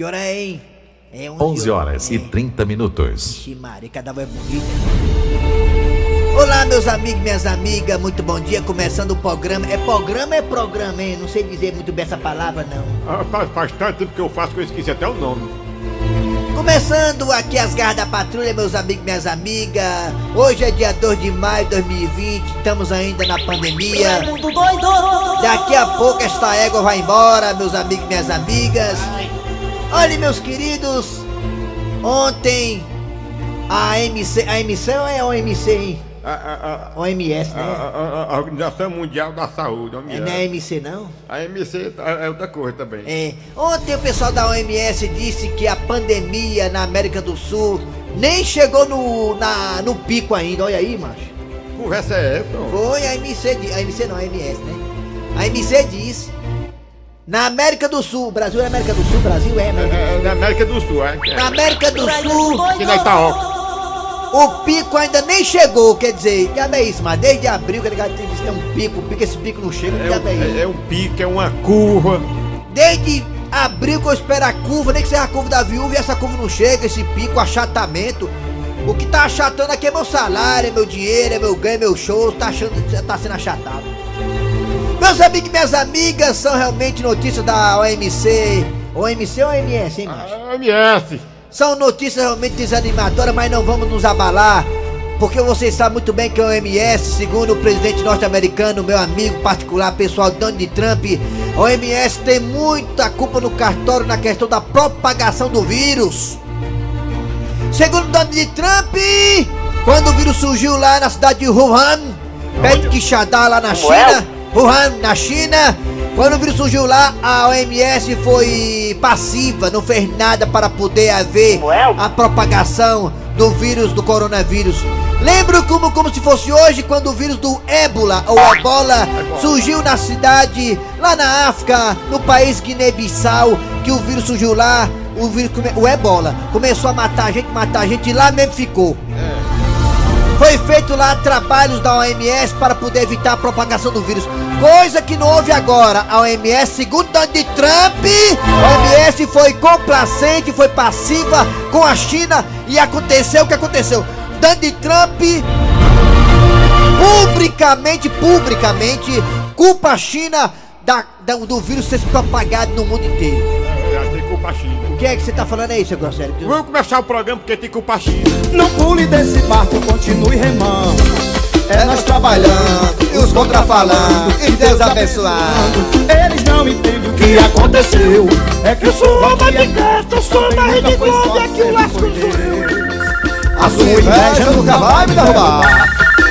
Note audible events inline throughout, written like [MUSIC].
Que hora é, hein? É 11 horas é. e 30 minutos. Ixi, Maria, cada vez é bonita. Olá, meus amigos, minhas amigas, muito bom dia. Começando o programa. É programa é programa, hein? Não sei dizer muito bem essa palavra, não. Ah, faz, faz tanto tempo que eu faço que eu esqueci até o nome. Começando aqui as garras da patrulha, meus amigos, minhas amigas. Hoje é dia 2 de maio de 2020, estamos ainda na pandemia. Daqui a pouco esta égua vai embora, meus amigos, minhas amigas. Olha, meus queridos, ontem a MC, a MC ou é a OMC, hein? A, a, a, OMS, né? A, Organização Mundial da Saúde. É, não é a MC, não? A MC é outra coisa também. É. Ontem o pessoal da OMS disse que a pandemia na América do Sul nem chegou no, na, no pico ainda. Olha aí, macho. Conversa é essa? Foi a MC, a MC não, a MS, né? A MC disse na América do Sul, Brasil é América do Sul, Brasil é América do Sul. É, na América do Sul, é. Na América do Sul. Aqui na Itaoca. O pico ainda nem chegou, quer dizer, já é isso, mas desde abril que ele diz que é um pico, pico, esse pico não chega, é, já é, é, é um pico, é uma curva. Desde abril que eu espero a curva, nem que seja a curva da viúva e essa curva não chega, esse pico, achatamento. O que tá achatando aqui é meu salário, é meu dinheiro, é meu ganho, é meu show, tá, achando, tá sendo achatado. Meus amigos e minhas amigas, são realmente notícias da OMC. OMC ou OMS, hein, macho? OMS. São notícias realmente desanimadoras, mas não vamos nos abalar. Porque vocês sabem muito bem que a OMS, segundo o presidente norte-americano, meu amigo particular, pessoal Donald Trump, a OMS tem muita culpa no cartório na questão da propagação do vírus. Segundo Donald Trump, quando o vírus surgiu lá na cidade de Wuhan, perto de Quixadá, lá na China, Wuhan, na China, quando o vírus surgiu lá, a OMS foi passiva, não fez nada para poder haver a propagação do vírus do coronavírus. Lembro como, como se fosse hoje, quando o vírus do ébola ou ebola surgiu na cidade, lá na África, no país Guiné-Bissau, que o vírus surgiu lá, o vírus, o ebola, começou a matar a gente, matar a gente, e lá mesmo ficou. Foi feito lá trabalhos da OMS para poder evitar a propagação do vírus. Coisa que não houve agora. A OMS, segundo Donald Trump, a OMS foi complacente, foi passiva com a China e aconteceu o que aconteceu. Donald Trump publicamente, publicamente, culpa a China da, da, do vírus ser propagado no mundo inteiro. É, tem culpa a China. O que é que você tá falando aí, seu grosseiro? Vamos começar o programa porque tem culpa a China. Não pule desse barco, continue remando. É nós trabalhando e os contra falando e Deus abençoando. Eles não entendem o que aconteceu. É que eu sou uma de festa, eu sou uma rede globo e aqui o lasco A sua inveja nunca vai me derrubar.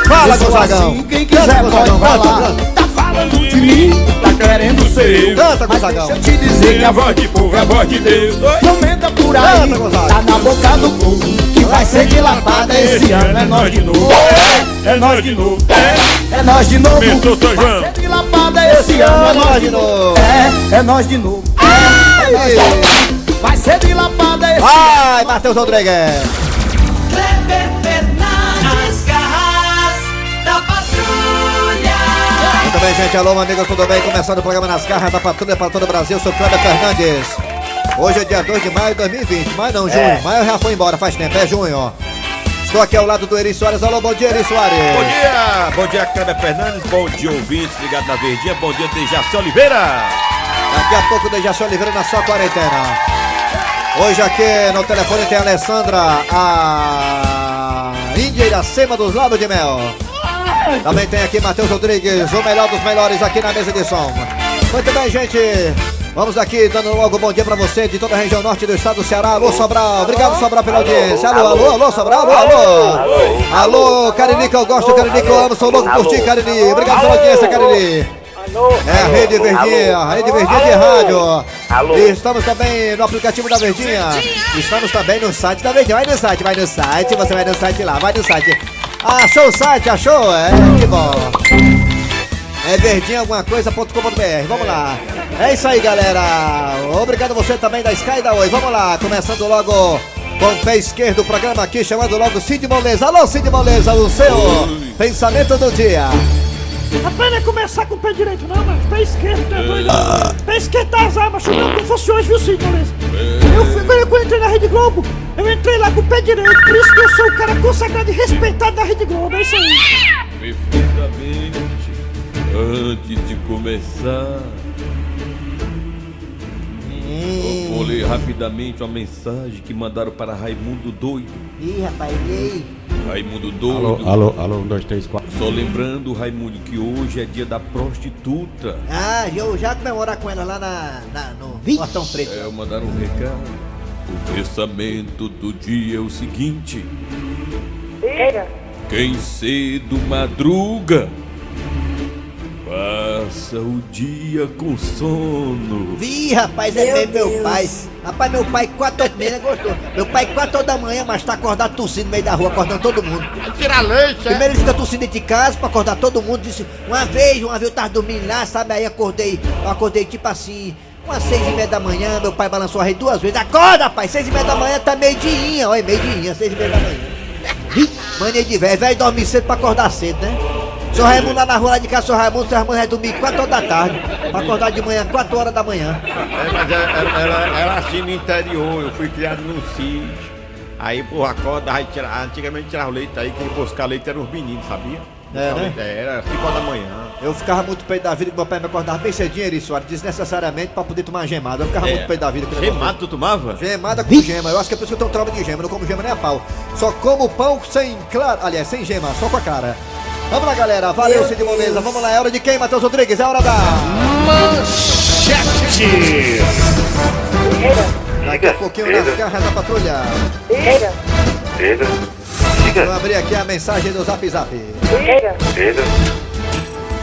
Fala, Gonzagão. Assim, quem quiser pode falar. Tá falando de mim, tá querendo ser eu. Canta, Gonzagão. Deixa eu te dizer que a voz de povo é a voz de Deus. Comenta por aí, tá na boca do povo vai ser dilatada esse ano. É nós de novo. É, é nós de novo. É, é nós de novo. São João. Vai ser dilatada esse ano. É nós de novo. É, é nós de novo. É, é nós de novo. Vai ser dilatada esse ano. Vai, Matheus Rodrigues. Gente. Alô, amigos, tudo bem? Começando o programa Nas Garras da Patrulha para todo o Brasil. Sou Kleber Fernandes. Hoje é dia 2 de maio de 2020. Maio não, junho. É. Maio já foi embora faz tempo, é junho, ó. Estou aqui ao lado do Eri Soares. Alô, bom dia, Eri Soares. Bom dia, bom dia, Kleber Fernandes. Bom dia, ouvintes ligado na Verdinha. Bom dia, Dejaci Oliveira. Daqui a pouco, Dejaci Oliveira na sua quarentena. Hoje aqui no telefone tem a Alessandra, a Índia Iracema dos Lábios de Mel. Também tem aqui Matheus Rodrigues, o melhor dos melhores aqui na mesa de som. Muito bem, gente. Vamos aqui dando logo bom dia pra você de toda a região norte do estado do Ceará. Alô, Sobral. Obrigado, Sobral, pela audiência. Alô, alô, alô, Sobral. Alô, alô. Alô, Cariri, que eu gosto, Cariri, que eu amo. Sou louco por ti, Cariri. Obrigado pela audiência, Cariri. É a Rede Verdinha, a Rede Verdinha de rádio. Alô. E estamos também no aplicativo da Verdinha. Estamos também no site da Verdinha. Vai no site, vai no site, você vai no site lá, vai no site. Achou o site, achou? É, que bom. É verdinha alguma coisa.com.br. Vamos lá. É isso aí, galera. Obrigado você também da Sky da Oi. Vamos lá, começando logo com o pé esquerdo, o programa aqui chamando logo Cid Moleza. Alô, Cid Moleza, o seu Oi. pensamento do dia. Rapaz, não é começar com o pé direito, não, mas pé esquerdo, tá doido? Pé esquerdo das armas, chutando como fosse hoje, viu, Cid Moleza? Eu fui, quando eu entrei na Rede Globo, eu entrei lá com o pé direito, por isso que eu sou o cara consagrado e respeitado da Rede Globo, é isso aí. Perfeitamente. Antes de começar, eu vou ler rapidamente uma mensagem que mandaram para Raimundo Doido. Ih, rapaz, e aí? Raimundo Doido. Alô, alô, alô, um, dois, três, quatro. Só lembrando, Raimundo, que hoje é dia da prostituta. Ah, eu já comemorar com ela lá na, na- no Portão Preto. É, mandaram um recado. O pensamento do dia é o seguinte: quem cedo madruga, passa o dia com sono. Vi, rapaz, é mesmo meu pai. Rapaz, meu pai quatro horas da manhã gostou. Meu pai quatro horas da manhã, mas tá acordado tossindo no meio da rua, acordando todo mundo. Tira leite, Primeiro ele fica tossindo dentro de casa pra acordar todo mundo. Disse, uma vez, uma vez eu tava dormindo lá, sabe? Aí acordei, eu acordei tipo assim, umas seis e meia da manhã, meu pai balançou a rede duas vezes. Acorda, rapaz, seis e meia da manhã tá meio dia, olha, meio dia, seis e meia da manhã. [LAUGHS] Mania de velho, velho dormir cedo pra acordar cedo, né? Seu Raimundo lá na rua lá de casa, seu Raimundo, seu Raimundo vai dormir 4 horas da tarde. Pra acordar de manhã, 4 horas da manhã. É, mas era, era, era- era assim no interior, eu fui criado num sítio. Aí, porra, acorda, aí tira, antigamente tirava o leite aí, quem buscar leite eram os meninos, sabia? É, né? é, Era 5 horas da manhã. Eu ficava muito peito da vida que meu pai me acordava bem cedinho, Eri Soares, desnecessariamente pra poder tomar gemada. Eu ficava É. muito peito da vida. Gemado tu tomava? Gemada com gema. Eu acho que é por isso que eu tenho trauma de gema. Eu não como gema nem a pau. Só como pão sem clara. Aliás, sem gema, só com a cara. Vamos lá, galera. Valeu, Cid Moleza. Vamos lá. É hora de quem, Matheus Rodrigues? É hora da. Manchete. Daqui a pouquinho nas garras da patrulha. Vou abrir aqui a mensagem do Zap Zap.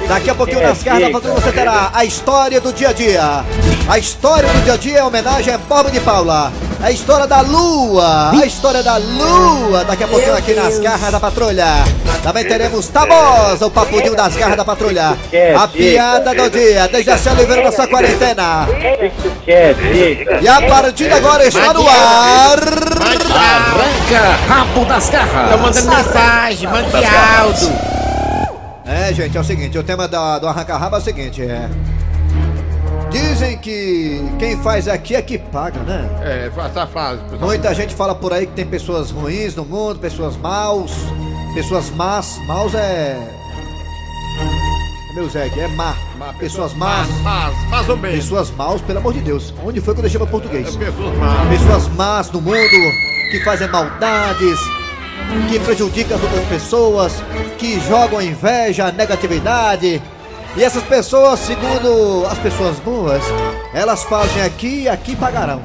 Daqui a pouquinho nas garras da patrulha você terá a história do dia a dia. A história do dia a dia é homenagem a Bob de Paula. A história da lua. A história da lua. Daqui a pouquinho aqui nas garras da patrulha. Também teremos Tabosa, o papudinho das garras da patrulha. A piada do dia. Desde a Oliveira na sua quarentena. E a partir de agora está no ar. Arranca rabo das garras. Tô mandando mensagem, mande áudio. É, gente, é o seguinte, o tema da, do arranca-rabo é o seguinte, é... Dizem que quem faz aqui é que paga, né? É, essa frase, pessoal. Muita gente fala por aí que tem pessoas ruins no mundo, pessoas maus, pessoas más. Maus é... é Meu Zé, é má. Pessoas más. Mas, mais ou menos. Pessoas maus, pelo amor de Deus. Onde foi que eu deixei meu português? Pessoas más. Pessoas más no mundo, que fazem maldades, que prejudicam as outras pessoas, que jogam inveja, negatividade. E essas pessoas, segundo as pessoas boas, elas fazem aqui e aqui pagarão.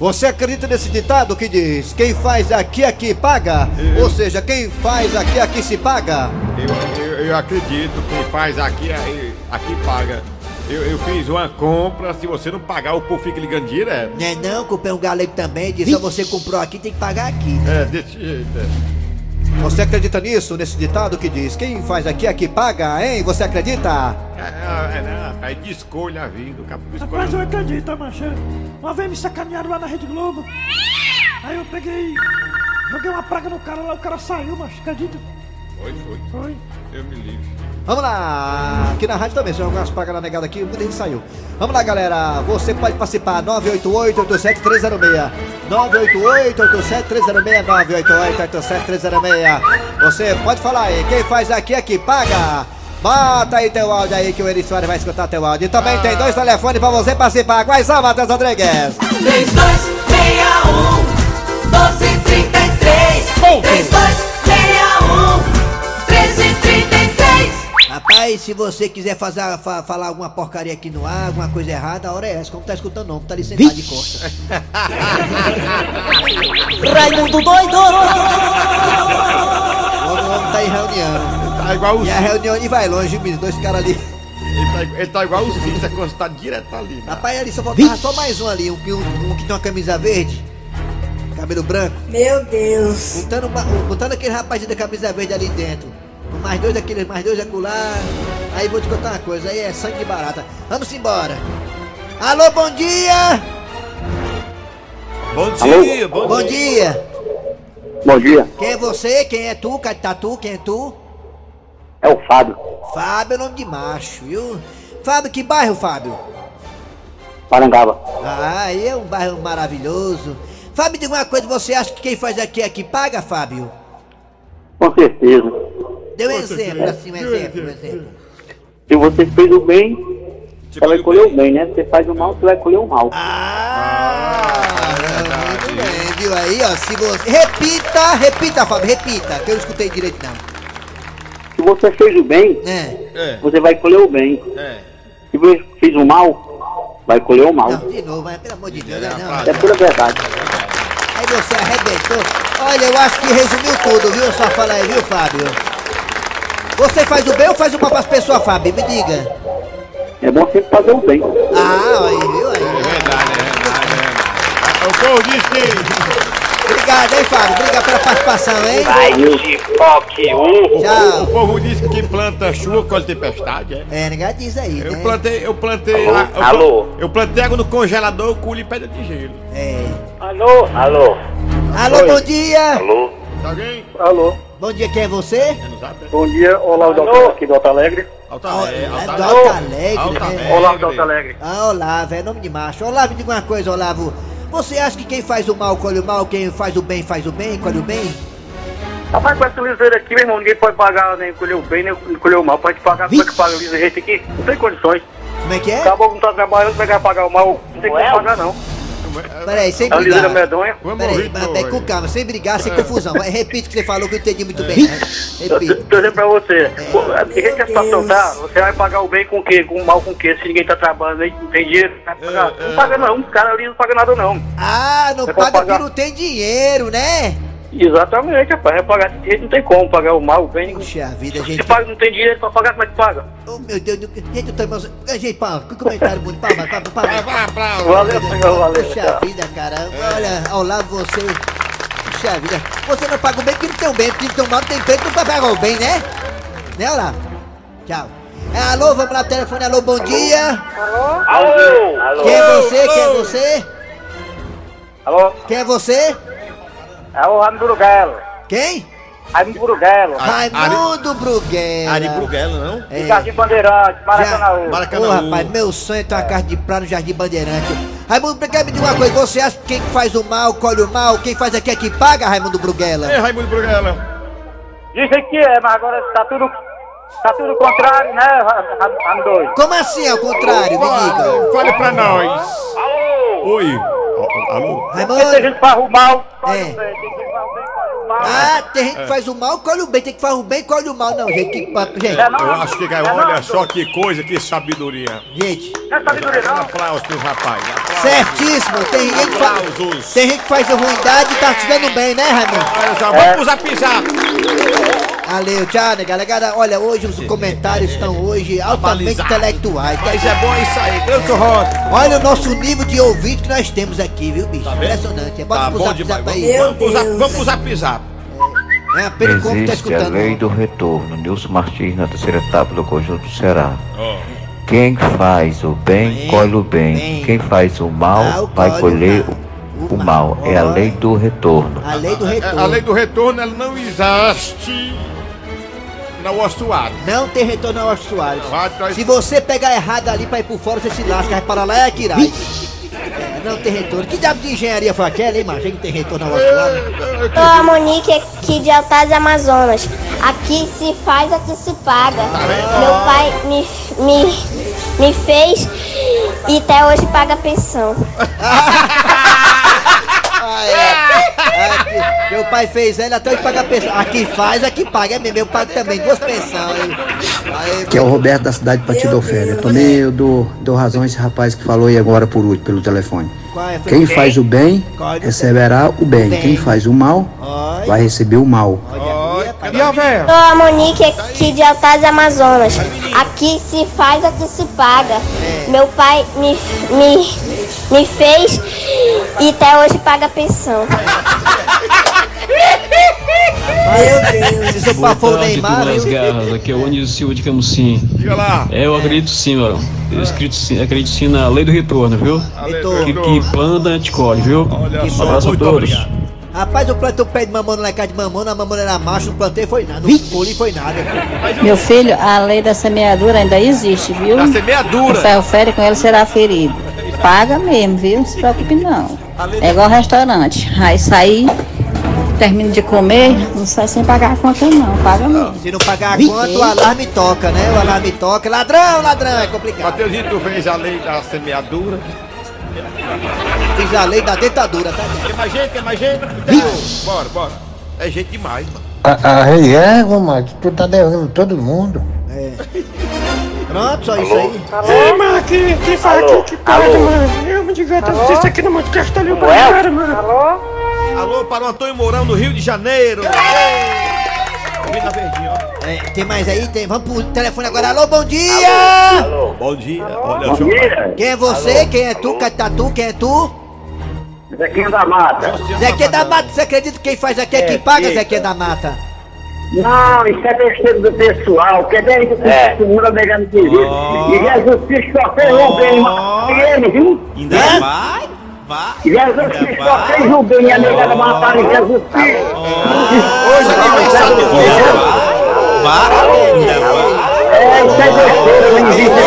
Você acredita nesse ditado que diz: quem faz aqui, aqui paga? Ou seja, quem faz aqui, aqui se paga? Eu, eu, eu acredito que faz aqui, aqui paga. Eu, eu fiz uma compra, se você não pagar, o povo fica ligando direto. Né não, comprei um galego também, diz: "Ah, você comprou aqui, tem que pagar aqui. É, desse jeito. é. Você acredita nisso, nesse ditado que diz: quem faz aqui, aqui paga, hein? Você acredita? É, é, é? Aí de escolha a vida, o cabo Rapaz, eu acredito, macho. Uma vez me sacanearam lá na Rede Globo. Aí eu peguei. Joguei uma praga no cara lá, o cara saiu, macho. Acredita? Foi, foi. Foi. Eu me livre. Vamos lá! Aqui na rádio também, se jogar umas pragas na negada aqui, muita gente saiu. Vamos lá, galera! Você pode participar, 988-87306. 988-87306, 988-87306. Você pode falar aí, quem faz aqui é que paga. Bota aí teu áudio aí que o Eri Soares vai escutar teu áudio. E também tem dois telefones pra você participar. Quais são, Matheus Rodrigues? 3261 1233 3261 Rapaz, se você quiser fazer, fa- falar alguma porcaria aqui no ar, alguma coisa errada, a hora é essa. Como tá escutando, não, tá ali sentado de costas. [LAUGHS] Raimundo doido O homem, o tá em reunião. Tá igual o E a reunião nem vai longe, menino. Dois caras ali. Ele tá, ele tá igual os filhos, é encostado direto ali. né? Rapaz, ali só faltava só mais um ali, um, que- um, um que tem uma camisa verde, cabelo branco. Meu Deus. Botando, botando aquele rapaz da camisa verde ali dentro. Mais dois daqueles, mais dois acolá. Aí vou te contar uma coisa, aí é sangue de barata. Vamos embora. Alô, bom dia! Bom dia, bom, Bom dia. dia! Bom dia, Quem é você? Quem é tu? Cadê tá tu? Quem é tu? é o Fábio. Fábio é nome de macho, viu? Fábio, que bairro, Fábio? Parangaba. Ah, aí é um bairro maravilhoso. Fábio, diga uma coisa, você acha que quem faz aqui é que paga, Fábio? Com certeza. Dê um exemplo, assim, um exemplo, um exemplo. Se você fez o bem, você vai colher o bem, né? Se você faz o mal, você vai colher o mal. Ah, muito bem, viu aí, ó, se você... Repita, repita, Fábio, repita, que eu não escutei direito, não. Se você fez o bem, É, É, você vai colher o bem. é. Se você fez o mal, vai colher o mal. não, de novo, mas pelo amor de Deus, né, não. É pura verdade. Aí você arrebentou. Olha, eu acho que resumiu tudo, viu? Só fala aí, viu, Fábio? Você faz o bem ou faz o mal pras pessoas, Fábio? Me diga. É bom sempre fazer o bem. Ah, aí, viu aí? É verdade, é verdade, é verdade. O povo diz que. Obrigado, hein, Fábio? Obrigado pela participação, hein? Chicoque um. O Tchau. povo diz que quem planta chuva colhe tempestade, é? É, ninguém diz aí, Eu né? plantei, eu plantei. Alô? eu, Alô? Eu plantei água no congelador, colhi pedra de gelo. É. Alô? Alô? Alô, Oi. bom dia! Alô? Tá alguém? Alô? Bom dia, quem é você? É? Bom dia, olá, doutor aqui do Alto Alegre. Alta Ó, Alegre, é Alta do Alegre. Alto Alegre, Alta né? Alegre. Olá, do Alto Alegre. Ah, Olavo, é nome de macho. Olavo, me diga uma coisa, Olavo. Você acha que quem faz o mal colhe o mal, quem faz o bem faz o bem, colhe o bem? Rapaz, com essa liseira aqui, meu irmão, ninguém pode pagar nem colher o bem, nem colher o mal. Pode pagar, como é que paga a liseira aqui? Não tem condições. Como é que é? Acabou que não tá trabalhando, vai pagar o mal. Não tem como pagar, não. Peraí, sem É brigar. medonha. Vamos Peraí, mas com calma, sem brigar, sem confusão. Vai, Repita o que você falou que eu entendi muito bem. né? Eu Repita. tô dizendo pra você, é porque que a situação tá, você vai pagar o bem com o quê? Com o mal com o quê? Se ninguém tá trabalhando, aí não tem dinheiro, pagar. É, Não paga não, o cara ali não paga nada não. Ah, não Você paga porque não tem dinheiro, né? Exatamente, rapaz, vai pagar desse jeito, não tem como pagar o mal, o bem. Puxa vida, Se gente. paga, não tem dinheiro pra pagar, como é que paga? Oh, meu Deus, do- gente, eu tô emocionado. Gente, palma, que comentário bonito. Palma, palma. Vai pra Valeu, senhor, valeu. Puxa vida, cara. Olha, ao lado você. Puxa vida. Você não paga o bem porque não tem o bem. Porque não tem o mal, não tem bem, não paga o bem, né? Né, Olavo? Tchau. É, alô, vamos lá, telefone. Alô, bom dia. Alô? Alô? Quem é você? Quem é você? Alô? Quem é você? É o Raimundo Bruguelo. Quem? Raimundo Bruguelo. Raimundo Bruguela. Ari Bruguela, não? É. Jardim Bandeirante, Maracanã. Ô, Maracanã. rapaz, meu sonho é ter uma casa de praia no Jardim Bandeirante. Raimundo Bruguela, me diga uma coisa. Você acha que quem faz o mal, colhe o mal? Quem faz aqui é que paga, Raimundo Bruguela? Ei, Raimundo Bruguela. Dizem que é, mas agora tá tudo, tá tudo contrário, né, Raimundo? Como assim, ao contrário? Me diga. Fale pra nós. Alô? Oi. Porque tem Raimundo. gente que faz o mal, É. faz o bem, tem gente que faz o bem, faz o mal. Ah, tem gente que faz o mal, colhe o bem. Tem que faz o bem, colhe o mal. Não, gente, que papo, gente. É, não. Eu acho que, É, não, olha só que coisa, que sabedoria. Gente, Não é sabedoria, não. Aplausos pros rapazes. aplausos. certíssimo. Tem gente que faz... Tem gente que faz a ruindade e tá se dando bem, né, Raimundo? Olha só, vamos zap zap. Valeu, tchau, né, galera? Olha, hoje os comentários estão hoje altamente Balizado. intelectuais. tá? Mas é bom isso aí. Grande Sorrote. Olha o nosso nível de ouvinte que nós temos aqui, viu, bicho? Impressionante. Bota Tá pro bom zap demais. zap Vamos, aí. vamos, pro zap, vamos pro zap zap. É a pena como tá Existe a escutando. lei do retorno. Nilson Martins na terceira etapa do Conjunto Ceará. Ó. Quem faz o bem, Bem, colhe o bem. bem. Quem faz o mal, Mal, vai colhe colher o o, mal. o mal. É a lei do retorno. A lei do A retorno. lei do retorno, ela não existe na Ossuado. Não tem retorno ao Soares. Vai, nós- Se você pegar errado ali pra ir por fora, você se lasca, vai para lá e atirar. É, não tem retorno. Que diabo de engenharia foi aquela, hein, macho? Que tem retorno ao Austin Soares. Sou a Monique aqui de Altas Amazonas. Aqui se faz, aqui se paga. Meu pai me, me, me fez e até hoje paga pensão. [LAUGHS] Ah, é. Aqui, meu pai fez ela até hoje paga pensão. Aqui faz, aqui paga. É mesmo, eu pago também duas pensões. Aí, Que é o Roberto da cidade de Patidofélia. Também eu dou, dou razão a esse rapaz que falou aí agora por último, pelo telefone. é? Quem faz o bem, receberá o bem. Quem faz o mal, vai receber o mal. E a véia? Sou a Monique aqui de Altas Amazonas. Aqui se faz, aqui se paga. Meu pai me, me, me fez e até hoje paga pensão. Meu Deus, for for o Neymar, viu? garras, aqui é o Anísio Silva de Camusim. Diga lá. É, eu acredito sim, mano. Eu acredito sim, acredito sim na lei do retorno, viu? A Retorno. Que, que planta anticolhe, viu? Olha Um abraço a todos. obrigado. Rapaz, eu plantei o pé de mamona lá em casa de mamona, a mamona era macho, não plantei foi nada, não colhi foi nada. [LAUGHS] Meu filho, a lei da semeadura ainda existe, viu? O semeadura. ferro fere com ele será ferido. paga mesmo, viu? Não se preocupe não. É igual restaurante. Aí sair, termina de comer, não sai sem pagar a conta não, paga mesmo. Se não pagar a conta, o alarme toca, né? O alarme toca. Ladrão, ladrão, é complicado. Mateuzinho, tu fez a lei da semeadura. Fiz a lei da dentadura, tá? Tem mais gente, tem mais gente? Bora, bora. É gente demais, mano. A, a régua, mano, tu tá devendo todo mundo. É. Pronto, só isso aí. Ei, mano, que, que fala aqui, que paga, mano. Eu me digo, eu disse aqui no podcast ali o banheiro, mano. Alô, para o Antônio Mourão, no Rio de Janeiro. Ouvindo a verdinha, ó. É, tem mais aí? Tem. Vamos pro telefone agora. Alô, bom dia! Alô, bom dia. Olha, Bom dia. Quem é você? Quem é tu? Catatu? Quem é tu? Zequinha da Mata. Zequinha da Mata, você acredita que quem faz aqui é quem paga, Zequinha da Mata? Não, isso é besteira do pessoal, que é desde que É. o mundo negando existe. E Jesus Cristo só fez um bem, e ele, viu? Ainda vai? Vai. Jesus Cristo só fez um bem e a negada mataram Jesus Cristo. Hoje é aniversário. Vai. Ainda vai. É, isso é besteira, não existe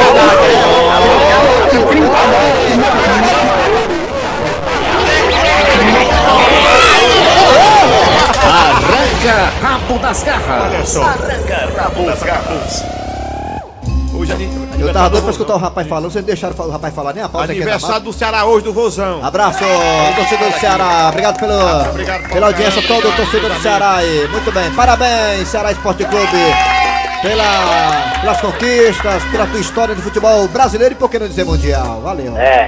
Arranca rabo das garras. Arranca rabo das garras. Tava do doido pra escutar o rapaz falando, vocês deixaram o rapaz falar nem a pausa aqui. Aniversário do Ceará hoje, do Vozão. Abraço, torcedor do Ceará. Obrigado pelo, pela audiência toda, o torcedor do Ceará aí. Muito bem, parabéns, Ceará Esporte Clube, pela, pelas conquistas, pela tua história de futebol brasileiro e por que não dizer mundial. Valeu. É.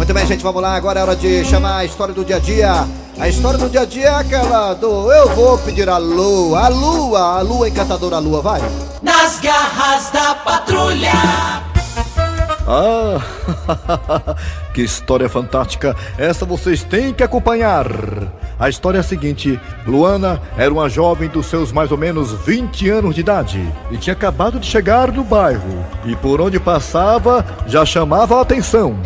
Muito bem, gente, vamos lá. Agora é hora de chamar a história do dia a dia. A história do dia a dia é aquela do Eu vou pedir a lua, a lua, a lua encantadora, a lua, vai. Nas garras da patrulha. Ah, [LAUGHS] que história fantástica! Essa vocês têm que acompanhar. A história é a seguinte: Luana era uma jovem dos seus mais ou menos 20 anos de idade e tinha acabado de chegar no bairro. E por onde passava já chamava a atenção.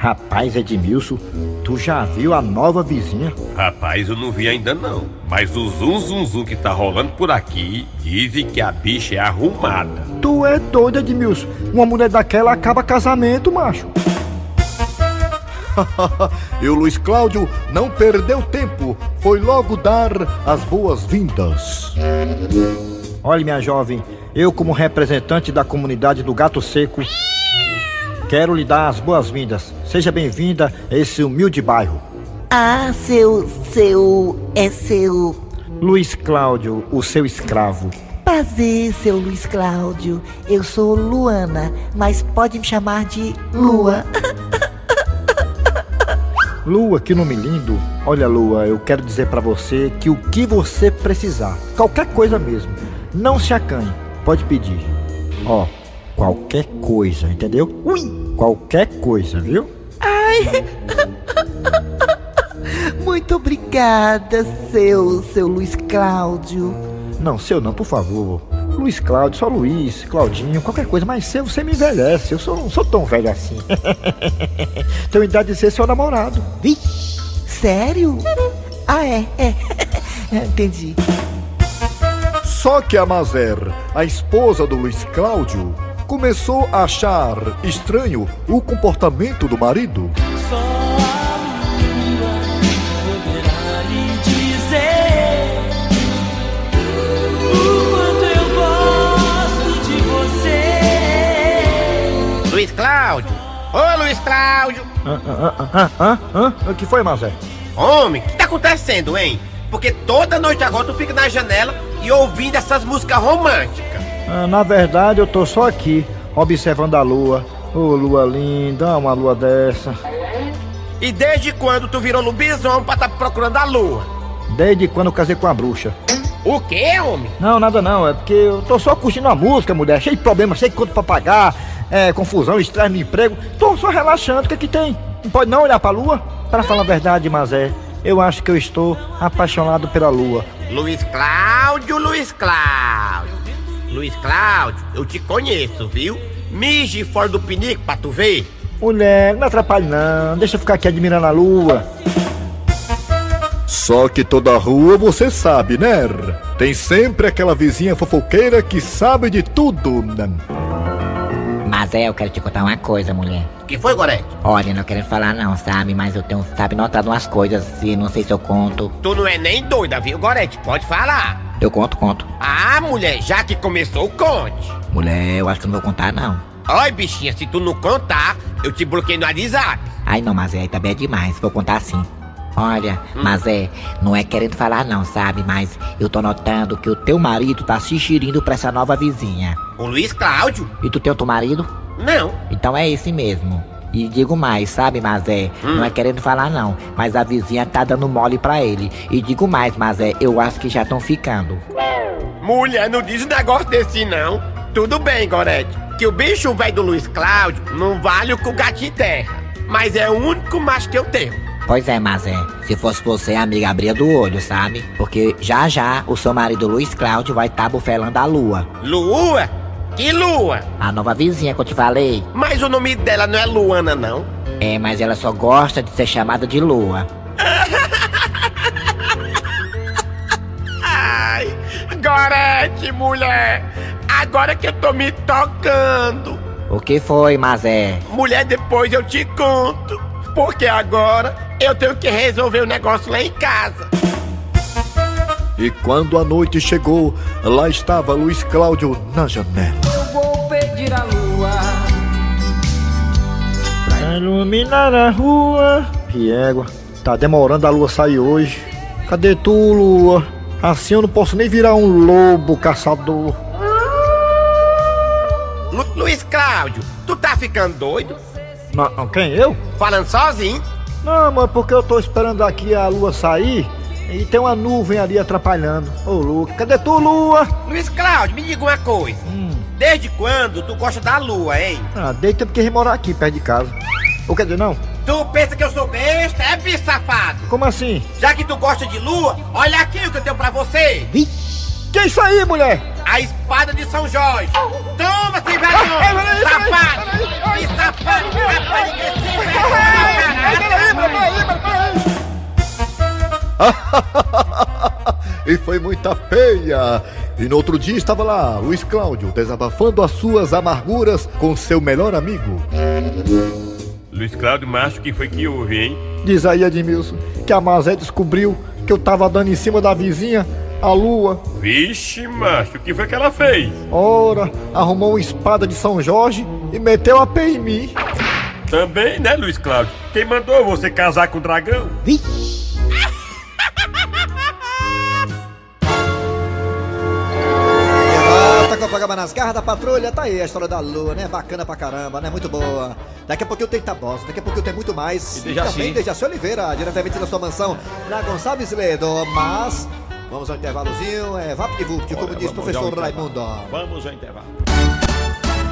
Rapaz, Edmilson, tu já viu a nova vizinha? Rapaz, eu não vi ainda não. Mas o zum zum zum que tá rolando por aqui dizem que a bicha é arrumada. Tu é doido, Edmilson. Uma mulher daquela acaba casamento, macho. [LAUGHS] e o Luiz Cláudio não perdeu tempo, foi logo dar as boas-vindas. Olha, minha jovem, eu, como representante da comunidade do Gato Seco, quero lhe dar as boas-vindas. Seja bem-vinda a esse humilde bairro. Ah, seu. seu. é seu. Luiz Cláudio, o seu escravo. Prazer, seu Luiz Cláudio. Eu sou Luana, mas pode me chamar de Lua. [LAUGHS] Lua, que nome lindo. Olha, Lua, eu quero dizer pra você que o que você precisar, qualquer coisa mesmo, não se acanhe, pode pedir. Ó, qualquer coisa, entendeu? Ui, qualquer coisa, viu? [LAUGHS] Muito obrigada, seu. seu Luiz Cláudio. Não, seu não, por favor. Luiz Cláudio, só Luiz, Claudinho, qualquer coisa, mas seu você me envelhece. Eu sou, não sou tão velho assim. [LAUGHS] Tenho idade de ser seu namorado. Vi? Sério? Ah, é, [LAUGHS] é. Entendi. Só que a Mazer, a esposa do Luiz Cláudio, começou a achar estranho o comportamento do marido. Cláudio! Ô Luiz Cláudio! Hã, hã, hã, hã? O que foi, Mazé? Homem, o que tá acontecendo, hein? Porque toda noite agora tu fica na janela e ouvindo essas músicas românticas. Ah, na verdade, eu tô só aqui, observando a lua. Ô, lua linda, uma lua dessa. E desde quando tu virou lobisomem pra tá procurando a lua? Desde quando eu casei com a bruxa. O quê, homem? Não, nada não, é porque eu tô só curtindo a música, mulher. Cheio de problemas, cheio de conta pra pagar, é, confusão, estresse no emprego. Tô só relaxando, o que é que tem? Não pode não olhar pra lua? Para falar a verdade, Mazé, eu acho que eu estou apaixonado pela lua. Luiz Cláudio, Luiz Cláudio. Luiz Cláudio, eu te conheço, viu? Mije fora do pinico pra tu ver. Mulher, não me atrapalhe não, deixa eu ficar aqui admirando a lua. Só que toda rua você sabe, né? Tem sempre aquela vizinha fofoqueira que sabe de tudo. né? Mas é, eu quero te contar uma coisa, mulher. que foi, Gorete? Olha, não quero falar não, sabe? Mas eu tenho, sabe, notado umas coisas e não sei se eu conto. Tu não é nem doida, viu, Gorete? Pode falar. Eu conto, conto. Ah, mulher, já que começou, conte. Mulher, eu acho que não vou contar não. Oi, bichinha, se tu não contar, eu te bloqueio no WhatsApp. Ai não, mas é, aí também é demais, vou contar sim. Olha, mas é, não é querendo falar não, sabe? Mas eu tô notando que o teu marido tá se xerindo pra essa nova vizinha. O Luiz Cláudio? E tu tem outro marido? Não. Então é esse mesmo. E digo mais, sabe, Mazé? Não é querendo falar não, mas a vizinha tá dando mole pra ele. E digo mais, Mazé, eu acho que já estão ficando. Mulher, não diz um negócio desse não. Tudo bem, Gorete, que o bicho velho do Luiz Cláudio não vale o que o em terra. Mas é o único macho que eu tenho. Pois é, Mazé. Se fosse você, amiga, abria do olho, sabe? Porque já já o seu marido Luiz Cláudio vai estar tá bufelando a lua. Lua? Que lua? A nova vizinha que eu te falei. Mas o nome dela não é Luana, não? É, mas ela só gosta de ser chamada de lua. Ai, Gorete, mulher! Agora que eu tô me tocando. O que foi, Mazé? Mulher, depois eu te conto. Porque agora eu tenho que resolver o negócio lá em casa. E quando a noite chegou, lá estava Luiz Cláudio na janela. Eu vou pedir a lua pra iluminar a rua. Piégua, tá demorando a lua sair hoje. Cadê tu, lua? Assim eu não posso nem virar um lobo caçador. Lu Luiz Cláudio, tu tá ficando doido? Não, quem, eu? Falando sozinho? Não, mas porque eu tô esperando aqui a lua sair e tem uma nuvem ali atrapalhando. Ô, Lua, cadê tu, Lua? Luiz Cláudio, me diga uma coisa. Hum. Desde quando tu gosta da lua, hein? Ah, desde tempo que morar aqui, perto de casa. Ou quer dizer, não? Tu pensa que eu sou besta? É bicho safado. Como assim? Já que tu gosta de lua, olha aqui o que eu tenho pra você. Vi? Que é isso aí, mulher? A espada de São Jorge. Toma, sem vergonha! Safado! Que safado! Rapaz, ninguém se e foi muita peia. E no outro dia estava lá Luiz Cláudio desabafando as suas amarguras com seu melhor amigo. Luiz Cláudio, macho, que foi que houve, hein? Diz aí, Edmilson, que a Mazé descobriu que eu tava dando em cima da vizinha a lua. Vixe, macho, o que foi que ela fez? Ora, arrumou uma espada de São Jorge e meteu a pé em mim. Também, né, Luiz Cláudio? Quem mandou você casar com o dragão? Vixe! programa nas garras da patrulha, tá aí a história da lua, né? Bacana pra caramba, né? Muito boa. Daqui a pouco eu tenho Tabosa, daqui a pouco eu tenho muito mais. E Dejaci. também Dejaci Oliveira, diretamente da sua mansão na Gonçalves Ledo. Mas vamos ao intervalozinho, é Vapt Vupt, como diz o professor. Raimundo. Vamos ao intervalo.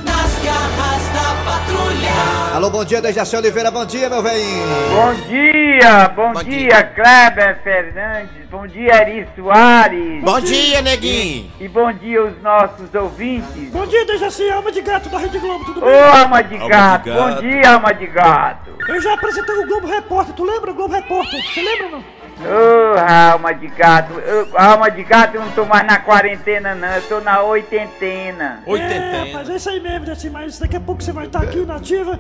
Nas garras da patrulha. Alô, bom dia, Dejaci Oliveira, bom dia, meu velhinho. Bom dia, bom, dia, Kleber Fernandes, bom dia, Eri Soares. Bom dia, neguinho. E bom dia aos nossos ouvintes. Bom dia, Dejaci, alma de gato da Rede Globo, tudo Ô, bem? alma de Alma gato, de gato. bom dia, alma de gato. Eu já apresentei o Globo Repórter, tu lembra? Globo Repórter, você lembra não? Ô, alma de gato, eu, alma de gato, eu não tô mais na quarentena, não, eu tô na oitentena. É, rapaz, é isso aí mesmo, Dejaci, mas daqui a pouco você vai estar aqui na ativa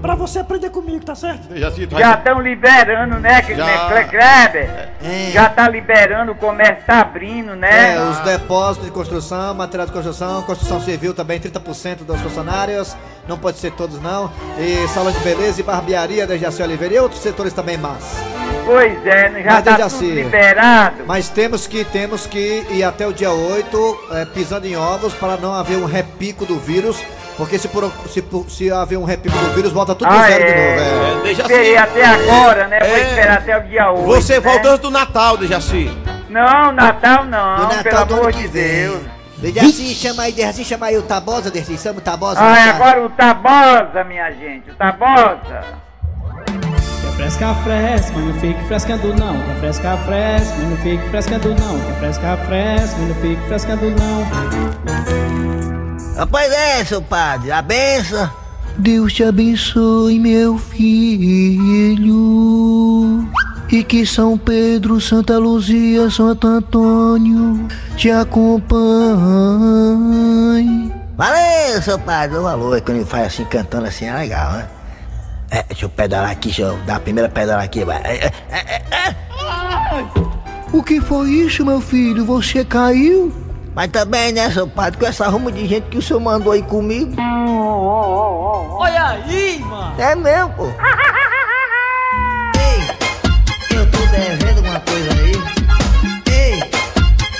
pra você aprender comigo, tá certo? Já estão liberando, né, né, Kleber? É. Já tá liberando, o comércio tá abrindo, né? É, os depósitos de construção, material de construção, construção civil também, 30% dos funcionários, não pode ser todos não. E salão de beleza e barbearia da Jaci Oliveira e outros setores também mas. Pois é, né, já Mas, tá Dejaci, tudo liberado. Mas temos que, temos que ir até o dia 8 é, pisando em ovos para não haver um repico do vírus, porque se, por, se, se haver um repico do vírus, volta tudo do Ah, zero de é. novo. É. É, Dejaci. Esperei até agora, né? Vou É. esperar até o dia 8. Você né? volta antes do Natal, Dejaci. Não, Natal não, Do Natal pelo do amor que de. Deus. Dejaci, chama aí, Dejaci, chama aí o Tabosa, Dejaci, chama o Tabosa. Ah, tá? agora o Tabosa, minha gente, o Tabosa. Fresca, fresca, mas não fique frescando não. Quer fresca, fresca, mas não fique frescando não. Quer fresca, fresca, mas não fique frescando não. Pois é, seu padre, a benção. Deus te abençoe, meu filho. E que São Pedro, Santa Luzia, Santo Antônio te acompanhe. Valeu, seu padre, o valor quando ele faz assim, cantando assim, é legal, né? É, deixa eu pedalar aqui, deixa eu dar a primeira pedala aqui, vai. É, é, é, é. O que foi isso, meu filho? Você caiu? Mas também, né, seu padre, com essa ruma de gente que o senhor mandou aí comigo. Olha aí, mano. É mesmo, pô. Ei, eu tô devendo alguma coisa aí. Ei,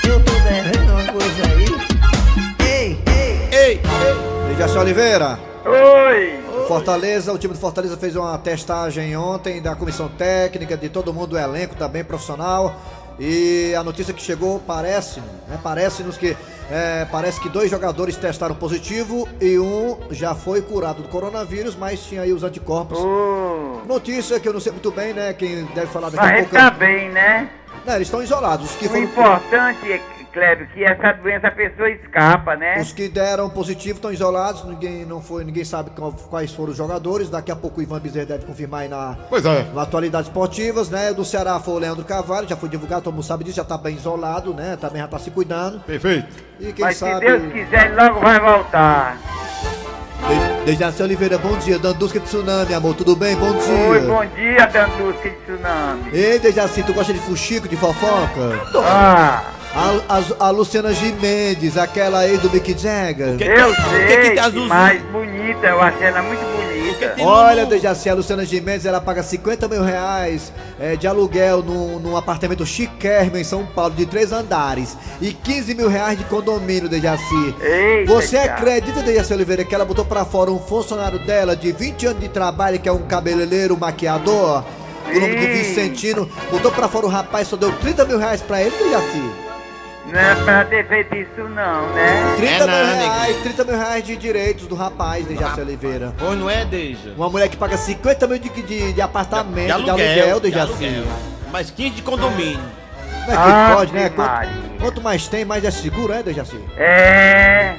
eu tô devendo alguma coisa aí. Ei, ei, ei, ei. Dejaci Oliveira. Oi. Fortaleza, o time do Fortaleza fez uma testagem ontem da comissão técnica, de todo mundo do elenco também profissional. E a notícia que chegou parece, né, parece-nos que é, parece que dois jogadores testaram positivo e um já foi curado do coronavírus, mas tinha aí os anticorpos. Notícia que eu não sei muito bem, né? Quem deve falar daqui a pouco. tá bem, né? Não, eles estão isolados. O foram importante é, Clébio, que essa doença a pessoa escapa, né? Os que deram positivo estão isolados, ninguém não foi, ninguém sabe qual- quais foram os jogadores. Daqui a pouco o Ivan Bezerra deve confirmar aí na, Pois é. na atualidades esportivas, né? Do Ceará foi o Leandro Carvalho, já foi divulgado, todo mundo sabe disso, já tá bem isolado, né? Também já tá se cuidando. Perfeito. E quem Mas sabe. se Deus quiser, ele logo vai voltar. Dejaci Oliveira, bom dia. Dandusca de Tsunami, amor, tudo bem? Bom dia. Oi, bom dia, Dandusca de Tsunami. Ei, Dejaci, tu gosta de fuxico, de fofoca? Ah. A, a- a Luciana Gimenez, aquela aí do Mick Jagger. eu sei, que mais bonita, eu achei ela muito bonita. Olha, Dejaci, a Luciana Gimenez, ela paga 50 mil reais é, de aluguel num, num apartamento chiquérrimo em São Paulo, de três andares. E 15 mil reais de condomínio, Dejaci. Eita, Você cara. acredita, Dejaci Oliveira, que ela botou pra fora um funcionário dela de 20 anos de trabalho, que é um cabeleireiro maquiador? O nome de Eita. Vicentino. Botou pra fora o rapaz, só deu 30 mil reais pra ele, Dejaci. Não é pra ter feito isso não, né? 30 mil reais, 30 mil reais de direitos do rapaz, Dejaci Oliveira. Pois não é, Deja? Uma mulher que paga 50 mil de, de, de apartamento, de aluguel, de Dejaci. aluguel. Mais 15 de condomínio. Como é que Ave pode, né? Quanto, quanto mais tem, mais é seguro, é, Dejaci? É.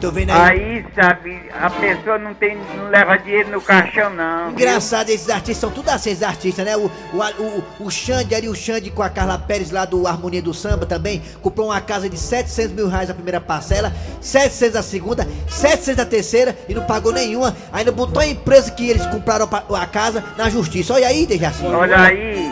Tô vendo aí. Aí, sabe, a pessoa não tem, não leva dinheiro no caixão não. viu? Engraçado, esses artistas são tudo assim, esses artistas, né? O, o, o, o Xande ali, o Xande com a Carla Pérez lá do Harmonia do Samba também, comprou uma casa de 700 mil reais a primeira parcela, 700 a segunda, 700 a terceira e não pagou nenhuma. Ainda botou a empresa que eles compraram a casa na justiça. Olha aí, Dejaci. Olha aí.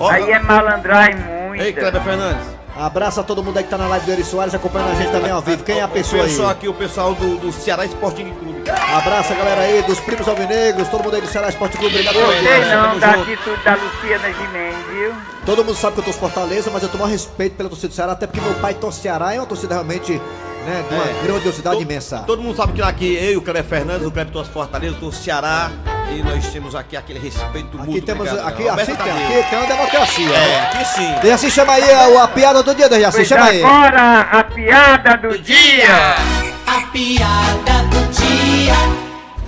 Aí é malandragem muito. Ei, Kleber Fernandes. Abraço a todo mundo aí que tá na live do Eri Soares acompanhando a gente também ao vivo. Quem é a pessoa O aí? pessoal aqui, o pessoal do, do Ceará Sporting Clube. Abraço a galera aí dos primos alvinegros, todo mundo aí do Ceará Esporte Clube, obrigado Eu pela sei audiência, não da atitude da Luciana Gimenez, viu? Todo mundo sabe que eu torço Fortaleza, mas eu tomo respeito pela torcida do Ceará, até porque meu pai torce Ceará é uma torcida realmente, né, de uma É. grandiosidade imensa. Todo mundo sabe que aqui eu e o Kleber Fernandes, o Kleber torce Fortaleza, do Ceará. E nós temos aqui aquele respeito mútuo. Aqui temos, obrigado, aqui, assim Tadeu. aqui tem uma democracia. É, aqui sim. Dejaci, chama aí a, a piada do dia, Dejaci, Pois chama aí. agora a piada do dia. A piada do dia.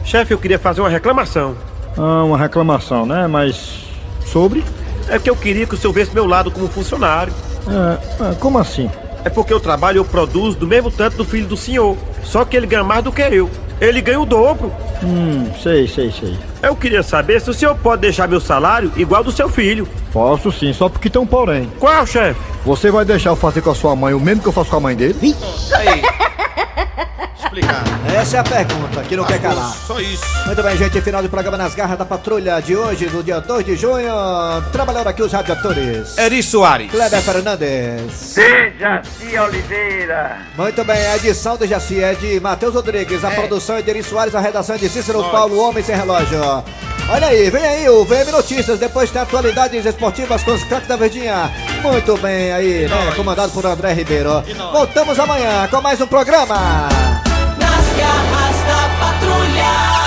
Chefe, eu queria fazer uma reclamação. Ah, uma reclamação, né? Mas. Sobre? É que eu queria que o senhor visse meu lado como funcionário. Ah, ah, como assim? É porque eu trabalho e eu produzo do mesmo tanto do filho do senhor. Só que ele ganha mais do que eu. Ele ganha o dobro. Hum, sei, sei, sei. Eu queria saber se o senhor pode deixar meu salário igual do seu filho. Posso sim, só porque tem um porém. Qual, chefe? Você vai deixar eu fazer com a sua mãe o mesmo que eu faço com a mãe dele? Aí. Explicar. Essa é a pergunta, que não quer calar. Só isso. Muito bem, gente, final do programa Nas Garras da Patrulha de hoje, no dia 2 de junho. Trabalhando aqui os radiatores. Eri Soares. Kleber Fernandes. Dejaci Oliveira. Muito bem, a edição do Jaci é de Matheus Rodrigues, a produção é de Eri Soares, a redação é de Cícero Paulo, Homem Sem Relógio. Olha aí, vem aí o VM Notícias, depois tem atualidades esportivas com os craques da Verdinha. Muito bem aí, né, comandado por André Ribeiro. Voltamos amanhã com mais um programa. As garras da patrulha.